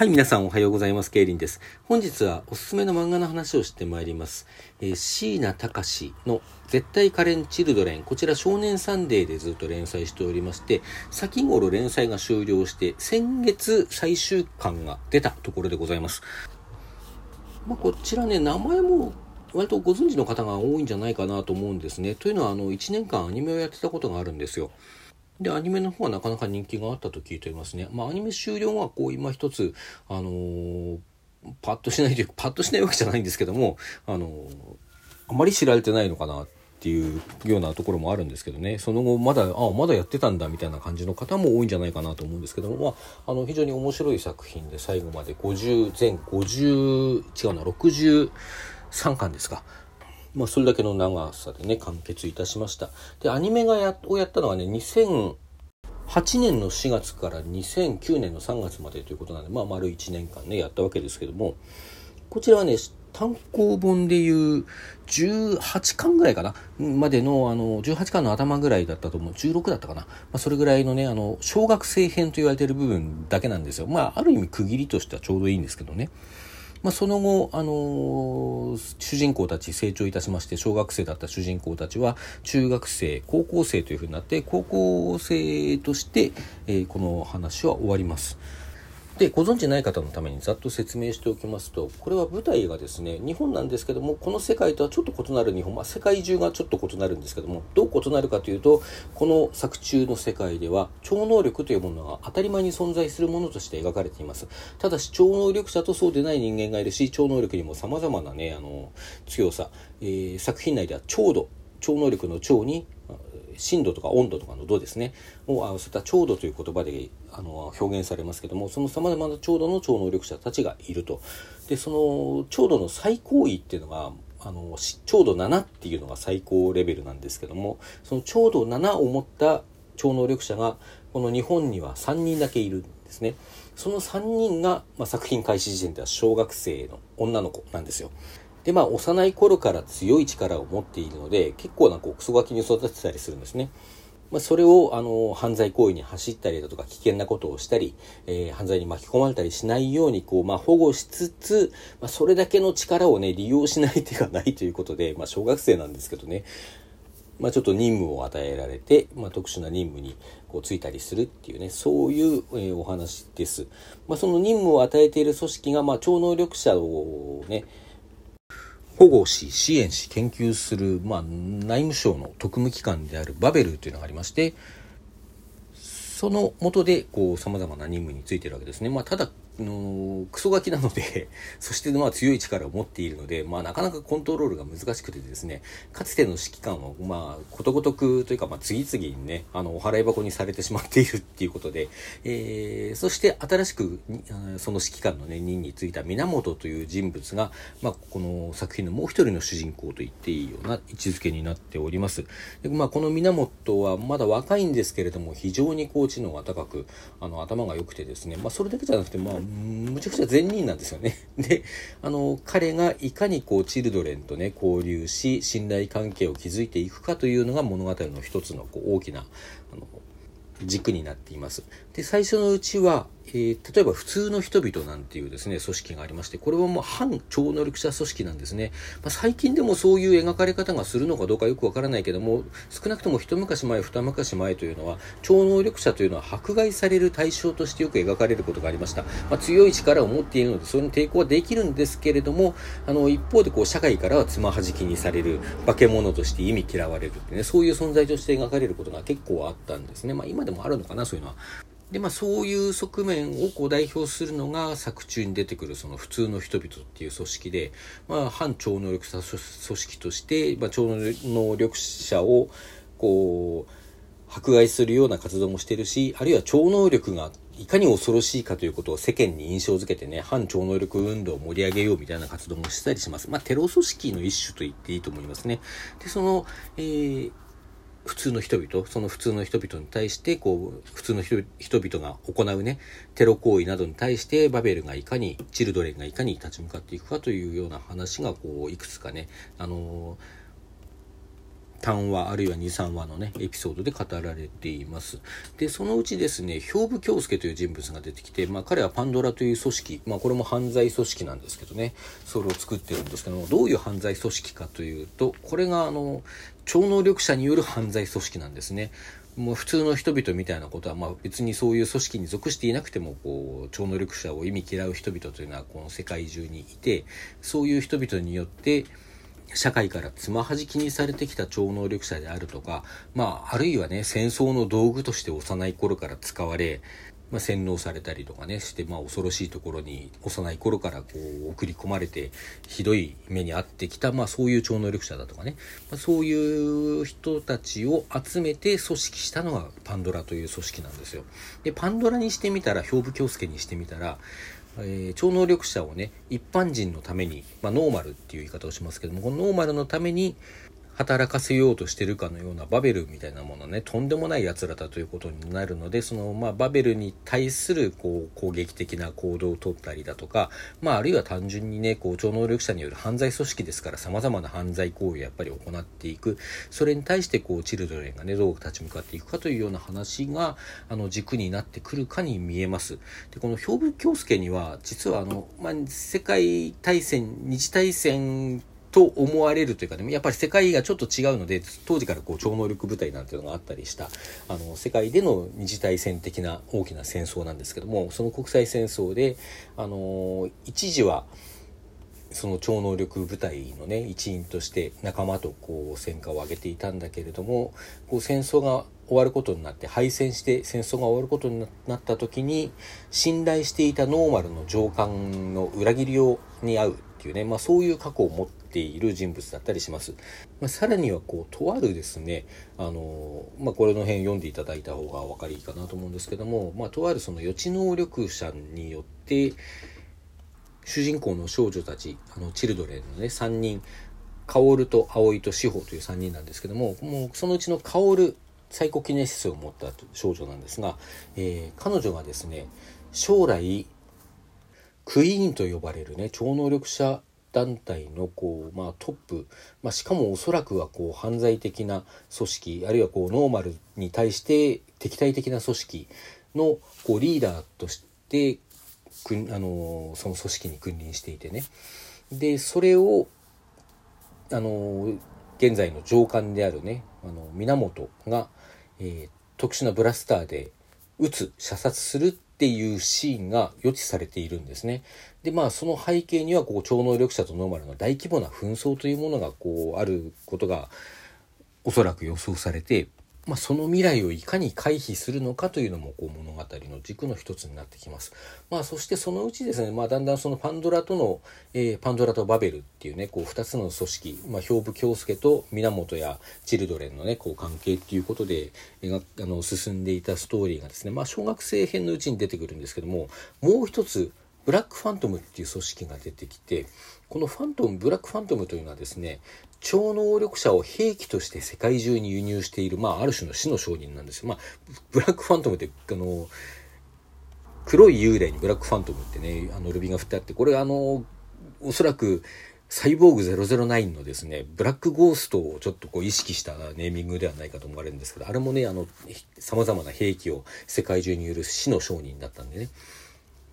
はい、皆さんおはようございます。ケイリンです。本日はおすすめの漫画の話をしてまいります。えー、椎名隆の絶対カレンチルドレン。こちら少年サンデーでずっと連載しておりまして、先頃連載が終了して、先月最終巻が出たところでございます。まあ、こちらね、名前も割とご存知の方が多いんじゃないかなと思うんですね。というのは、あの、1年間アニメをやってたことがあるんですよ。で、アニメの方はなかなか人気があったと聞いておりますね。まあ、アニメ終了は、こう、今一つ、あのー、パッとしないというか、パッとしないわけじゃないんですけども、あのー、あまり知られてないのかなっていうようなところもあるんですけどね、その後、まだ、あまだやってたんだみたいな感じの方も多いんじゃないかなと思うんですけども、まあ、あの、非常に面白い作品で、最後まで50、全50、違うな、63巻ですか。まあ、それだけの長さでね、完結いたしました。で、アニメがやをやったのはね、2008年の4月から2009年の3月までということなんで、まあ、丸1年間ね、やったわけですけども、こちらはね、単行本でいう18巻ぐらいかなまでの、あの、18巻の頭ぐらいだったと思う。16だったかな。まあ、それぐらいのね、あの、小学生編と言われている部分だけなんですよ。まあ、ある意味区切りとしてはちょうどいいんですけどね。まあ、その後、あのー、主人公たち成長いたしまして小学生だった主人公たちは中学生高校生というふうになって高校生として、えー、この話は終わります。でご存知ない方のためにざっと説明しておきますとこれは舞台がですね日本なんですけどもこの世界とはちょっと異なる日本、まあ、世界中がちょっと異なるんですけどもどう異なるかというとこの作中の世界では超能力というものが当たり前に存在するものとして描かれています。ただし超能力者とそうでない人間がいるし超能力にも様々なねあの強さ、えー、作品内では超度超能力の超に深度とか温度とかの度ですねを合わせた調度という言葉であの表現されますけどもそのさまざまな調度の超能力者たちがいるとでその調度の最高位っていうのがあの調度7っていうのが最高レベルなんですけどもその調度7を持った超能力者がこの日本には3人だけいるんですねその3人が、まあ、作品開始時点では小学生の女の子なんですよで、まあ、幼い頃から強い力を持っているので、結構なこうクソガキに育てたりするんですね。まあ、それを、あの、犯罪行為に走ったりだとか、危険なことをしたり、えー、犯罪に巻き込まれたりしないように、こう、まあ、保護しつつ、まあ、それだけの力をね、利用しない手がないということで、まあ、小学生なんですけどね、まあ、ちょっと任務を与えられて、まあ、特殊な任務にこうついたりするっていうね、そういう、えー、お話です。まあ、その任務を与えている組織が、まあ、超能力者をね、保護し、支援し、研究する、まあ、内務省の特務機関であるバベルというのがありまして、そのもとで、こう、様々な任務についてるわけですね。まあ、ただ、のクソガキなので そしてまあ強い力を持っているので、まあ、なかなかコントロールが難しくてですねかつての指揮官をまあことごとくというかまあ次々にねあのお払い箱にされてしまっているっていうことで、えー、そして新しくその指揮官の、ね、任に就いた源という人物が、まあ、この作品のもう一人の主人公と言っていいような位置づけになっております。で、まあ、この源はまだ若いんですけれども非常にこう知能が高くあの頭が良くてですね、まあ、それだけじゃなくてまあむちゃくちゃ善人なんですよね。で、あの、彼がいかにこう、チルドレンとね、交流し、信頼関係を築いていくかというのが物語の一つのこう大きな、あの、軸になっています。で、最初のうちは、えー、例えば普通の人々なんていうですね、組織がありまして、これはもう反超能力者組織なんですね。まあ、最近でもそういう描かれ方がするのかどうかよくわからないけども、少なくとも一昔前、二昔前というのは、超能力者というのは迫害される対象としてよく描かれることがありました。まあ、強い力を持っているので、それに抵抗はできるんですけれども、あの、一方でこう、社会からはつまはじきにされる、化け物として意味嫌われるってね、そういう存在として描かれることが結構あったんですね。まあ、今でもあるのかな、そういうのは。で、まあそういう側面をこう代表するのが作中に出てくるその普通の人々っていう組織で、まあ反超能力者組織として、まあ超能力者をこう、迫害するような活動もしてるし、あるいは超能力がいかに恐ろしいかということを世間に印象づけてね、反超能力運動を盛り上げようみたいな活動もしたりします。まあ、テロ組織の一種と言っていいと思いますね。で、その、えー、普通の人々、その普通の人々に対して、こう、普通の人々が行うね、テロ行為などに対して、バベルがいかに、チルドレンがいかに立ち向かっていくかというような話が、こう、いくつかね、あの単話あるいは23話のねエピソードで語られています。でそのうちですね兵部京介という人物が出てきて、まあ、彼はパンドラという組織、まあ、これも犯罪組織なんですけどね。それを作ってるんですけどもどういう犯罪組織かというとこれがあの超能力者による犯罪組織なんですね。もう普通の人々みたいなことは、まあ、別にそういう組織に属していなくてもこう超能力者を意味嫌う人々というのはこの世界中にいてそういう人々によって社会からつまはじきにされてきた超能力者であるとか、まあ、あるいはね、戦争の道具として幼い頃から使われ、まあ、洗脳されたりとかねして、まあ、恐ろしいところに幼い頃からこう送り込まれてひどい目に遭ってきた、まあ、そういう超能力者だとかね、まあ、そういう人たちを集めて組織したのがパンドラという組織なんですよ。でパンドラにしてみたら兵部京介にしてみたらえー、超能力者をね一般人のために、まあ、ノーマルっていう言い方をしますけどもこのノーマルのために働かせようとしてるかのようなバベルみたいなものねとんでもない奴らだということになるのでその、まあ、バベルに対するこう攻撃的な行動をとったりだとか、まあ、あるいは単純にねこう超能力者による犯罪組織ですからさまざまな犯罪行為をやっぱり行っていくそれに対してこうチルドレンがねどう立ち向かっていくかというような話があの軸になってくるかに見えます。でこの兵部京介には実はあの、まあ、世界大戦二次大戦と思われるというかね、やっぱり世界がちょっと違うので、当時からこう超能力部隊なんていうのがあったりした、あの、世界での二次大戦的な大きな戦争なんですけども、その国際戦争で、あの、一時は、その超能力部隊のね一員として仲間とこう戦果を上げていたんだけれどもこう戦争が終わることになって敗戦して戦争が終わることになった時に信頼していたノーマルの上官の裏切りをに遭うっていうね、まあ、そういう過去を持っている人物だったりします。まあ、さらにはこうとあるですねあの、まあ、これの辺読んでいただいた方がお分かりいいかなと思うんですけども、まあ、とあるその予知能力者によって主人公の少女たちあのチルドレンのね3人薫と葵と志保という3人なんですけどももうそのうちの薫サイコキネシスを持った少女なんですが、えー、彼女がですね将来クイーンと呼ばれるね超能力者団体のこう、まあ、トップ、まあ、しかもおそらくはこう犯罪的な組織あるいはこうノーマルに対して敵対的な組織のこうリーダーとしてくあのその組織に君臨していてね。でそれをあの現在の上官であるねあの源が、えー、特殊なブラスターで撃つ射殺するっていうシーンが予知されているんですね。で、まあその背景にはこう超能力者とノーマルの大規模な紛争というものがこうあることがおそらく予想されて、まあ、その未来をいかに回避するのかというのもこう物語の軸の一つになってきます。まあ、そしてそのうちですね、まあ、だんだんそのパンドラとの、えー、パンドラとバベルっていうね、こう二つの組織、まあ、兵部京介と源やチルドレンのね、こう関係っていうことであの進んでいたストーリーがですね、まあ、小学生編のうちに出てくるんですけども、もう一つ、ブラックファントムっていう組織が出てきて、このファントム、ブラックファントムというのはですね、超能力者を兵器として世界中に輸入している、まあ、ある種の死の商人なんですよ。まあ、ブラックファントムって、あの、黒い幽霊にブラックファントムってね、あの、ルビが振ってあって、これあの、おそらく、サイボーグ009のですね、ブラックゴーストをちょっとこう意識したネーミングではないかと思われるんですけど、あれもね、あの、様々な兵器を世界中に売る死の商人だったんでね。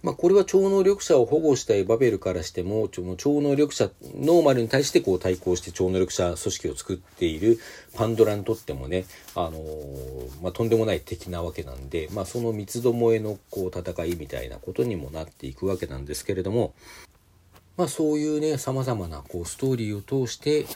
まあ、これは超能力者を保護したいバベルからしても、超能力者、ノーマルに対してこう対抗して超能力者組織を作っているパンドラにとってもね、あのー、まあ、とんでもない敵なわけなんで、まあ、その三つどもえのこう戦いみたいなことにもなっていくわけなんですけれども、まあ、そういうね、様々なこうストーリーを通して、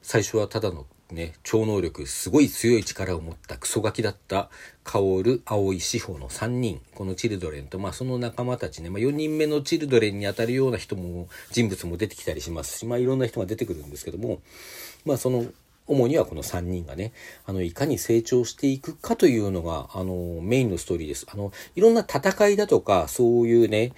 最初はただのね、超能力、すごい強い力を持ったクソガキだった薫、葵、志保の3人、このチルドレンと、まあその仲間たちね、まあ4人目のチルドレンにあたるような人も、人物も出てきたりしますし、まあいろんな人が出てくるんですけども、まあその、主にはこの3人がね、あの、いかに成長していくかというのが、あの、メインのストーリーです。あの、いろんな戦いだとか、そういうね、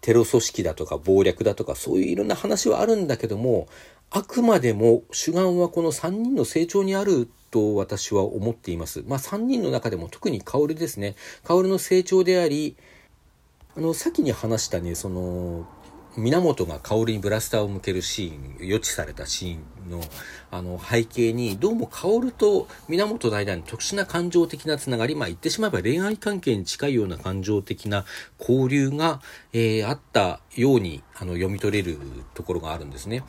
テロ組織だとか謀略だとか、そういういろんな話はあるんだけども、あくまでも主眼はこの3人の成長にあると私は思っています。まあ3人の中でも特に薫ですね。薫の成長であり、あの、先に話したね、その、源が薫にブラスターを向けるシーン、予知されたシーンの、あの、背景に、どうも薫と源の間に特殊な感情的なつながり、まあ言ってしまえば恋愛関係に近いような感情的な交流が、えー、あったように、あの、読み取れるところがあるんですね。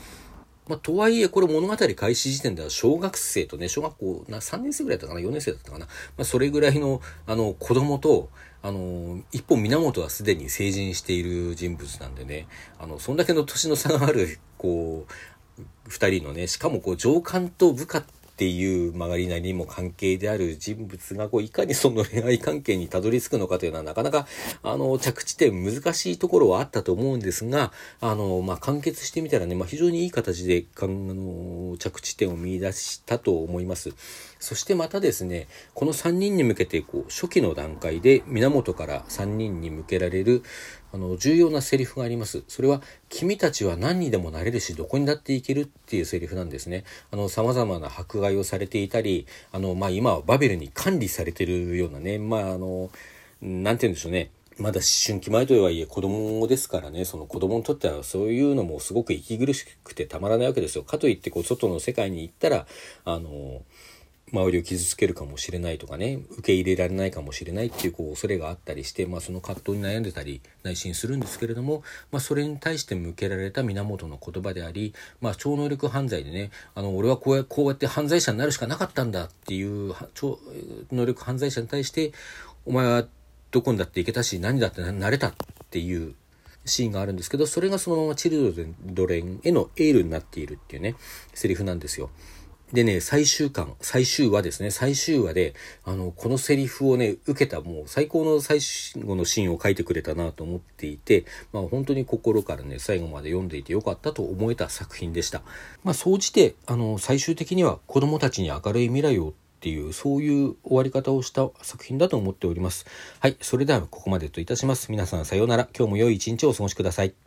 まあ、とはいえ、これ物語開始時点では小学生とね、小学校な3年生ぐらいだったかな、4年生だったかな。まあ、それぐらいの、あの、子供と、あの、一本源はすでに成人している人物なんでね、あの、そんだけの年の差がある、こう、二人のね、しかもこう上官と部下っていう曲がりなりにも関係である人物がこういかにその恋愛関係にたどり着くのかというのはなかなか あの着地点難しいところはあったと思うんですがあの、まあ、完結してみたらね、まあ、非常にいい形でかんあの着地点を見出したと思います。そしてまたですねこの3人に向けてこう初期の段階で源から3人に向けられるあの、重要なセリフがあります。それは、君たちは何にでもなれるし、どこにだって行けるっていうセリフなんですね。あの、様々な迫害をされていたり、あの、まあ、今はバベルに管理されてるようなね、まあ、あの、なんて言うんでしょうね。まだ思春期前とはいえ子供ですからね、その子供にとってはそういうのもすごく息苦しくてたまらないわけですよ。かといってこう外の世界に行ったら、あの、周りを傷つけるかもしれないとかね受け入れられないかもしれないっていうこう恐れがあったりして、まあ、その葛藤に悩んでたり内心するんですけれども、まあ、それに対して向けられた源の言葉であり、まあ、超能力犯罪でねあの俺はこうやこうやって犯罪者になるしかなかったんだっていう超能力犯罪者に対してお前はどこにだって行けたし何だってなれたっていうシーンがあるんですけどそれがそのままチルドレンへのエールになっているっていうねセリフなんですよ。でね、最終巻、最終話ですね、最終話で、あの、このセリフをね、受けたもう最高の最後のシーンを書いてくれたなと思っていて、まあ本当に心からね、最後まで読んでいてよかったと思えた作品でした。まあ総じて、あの、最終的には子供たちに明るい未来をっていう、そういう終わり方をした作品だと思っております。はい、それではここまでといたします。皆さんさようなら。今日も良い一日をお過ごしください。